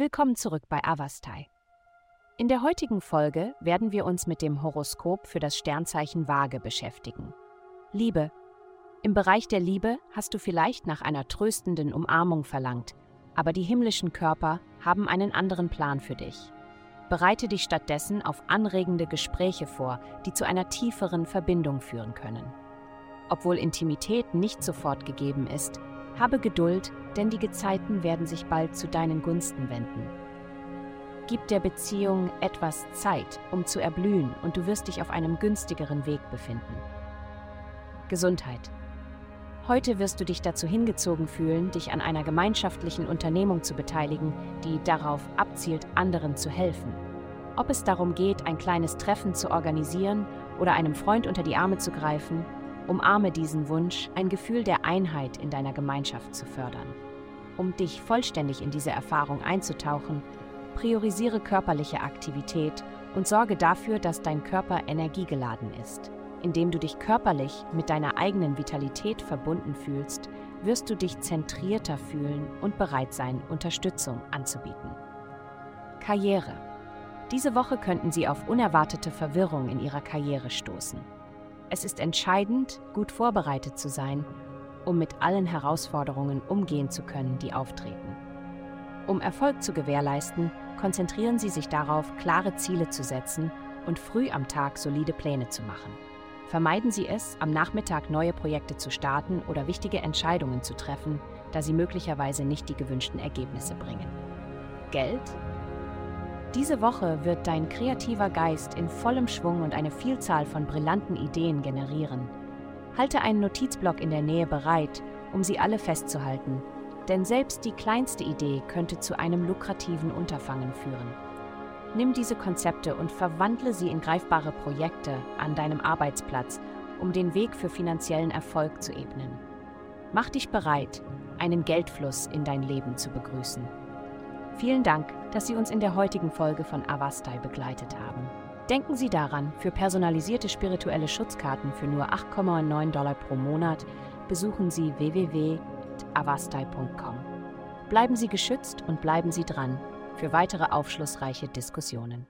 Willkommen zurück bei Avastai. In der heutigen Folge werden wir uns mit dem Horoskop für das Sternzeichen Waage beschäftigen. Liebe. Im Bereich der Liebe hast du vielleicht nach einer tröstenden Umarmung verlangt, aber die himmlischen Körper haben einen anderen Plan für dich. Bereite dich stattdessen auf anregende Gespräche vor, die zu einer tieferen Verbindung führen können. Obwohl Intimität nicht sofort gegeben ist, habe Geduld, denn die Gezeiten werden sich bald zu deinen Gunsten wenden. Gib der Beziehung etwas Zeit, um zu erblühen, und du wirst dich auf einem günstigeren Weg befinden. Gesundheit. Heute wirst du dich dazu hingezogen fühlen, dich an einer gemeinschaftlichen Unternehmung zu beteiligen, die darauf abzielt, anderen zu helfen. Ob es darum geht, ein kleines Treffen zu organisieren oder einem Freund unter die Arme zu greifen, Umarme diesen Wunsch, ein Gefühl der Einheit in deiner Gemeinschaft zu fördern. Um dich vollständig in diese Erfahrung einzutauchen, priorisiere körperliche Aktivität und sorge dafür, dass dein Körper energiegeladen ist. Indem du dich körperlich mit deiner eigenen Vitalität verbunden fühlst, wirst du dich zentrierter fühlen und bereit sein, Unterstützung anzubieten. Karriere. Diese Woche könnten Sie auf unerwartete Verwirrung in Ihrer Karriere stoßen. Es ist entscheidend, gut vorbereitet zu sein, um mit allen Herausforderungen umgehen zu können, die auftreten. Um Erfolg zu gewährleisten, konzentrieren Sie sich darauf, klare Ziele zu setzen und früh am Tag solide Pläne zu machen. Vermeiden Sie es, am Nachmittag neue Projekte zu starten oder wichtige Entscheidungen zu treffen, da sie möglicherweise nicht die gewünschten Ergebnisse bringen. Geld diese Woche wird dein kreativer Geist in vollem Schwung und eine Vielzahl von brillanten Ideen generieren. Halte einen Notizblock in der Nähe bereit, um sie alle festzuhalten, denn selbst die kleinste Idee könnte zu einem lukrativen Unterfangen führen. Nimm diese Konzepte und verwandle sie in greifbare Projekte an deinem Arbeitsplatz, um den Weg für finanziellen Erfolg zu ebnen. Mach dich bereit, einen Geldfluss in dein Leben zu begrüßen. Vielen Dank, dass Sie uns in der heutigen Folge von Avastai begleitet haben. Denken Sie daran, für personalisierte spirituelle Schutzkarten für nur 8,9 Dollar pro Monat besuchen Sie www.avastai.com. Bleiben Sie geschützt und bleiben Sie dran für weitere aufschlussreiche Diskussionen.